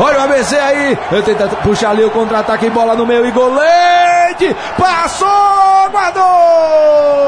Olha o ABC aí. Ele tenta puxar ali o contra-ataque, bola no meio e golete. Passou, guardou.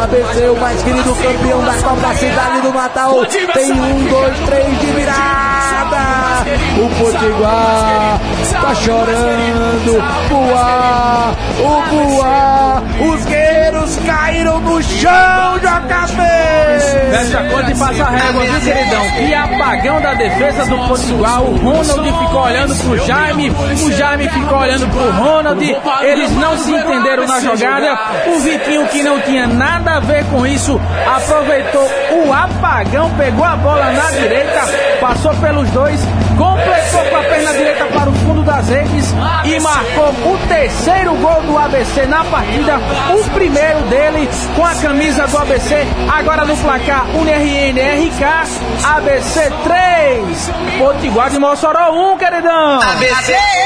ABC, o mais querido campeão da Copa Cidade do Natal, tem um, dois, três de virada. O Potiguar tá chorando. Boa, o Boa, os guerreiros caíram no chão. Fecha a conta e passa a régua, viu, queridão? Que apagão da defesa do Potiguar. O Ronald ficou olhando pro Jaime, o Jaime ficou olhando pro Ronald. Eles não se entenderam na jogada. O Vitinho, que não tinha nada a ver com isso, aproveitou o apagão, pegou a bola na direita, passou pelos dois, completou com a perna direita para o fundo das redes e marcou o terceiro gol do ABC na partida, o primeiro dele com a camisa do ABC, agora no placar UNRN RK, ABC 3, Potiguar de Mossoró 1, queridão! ABC!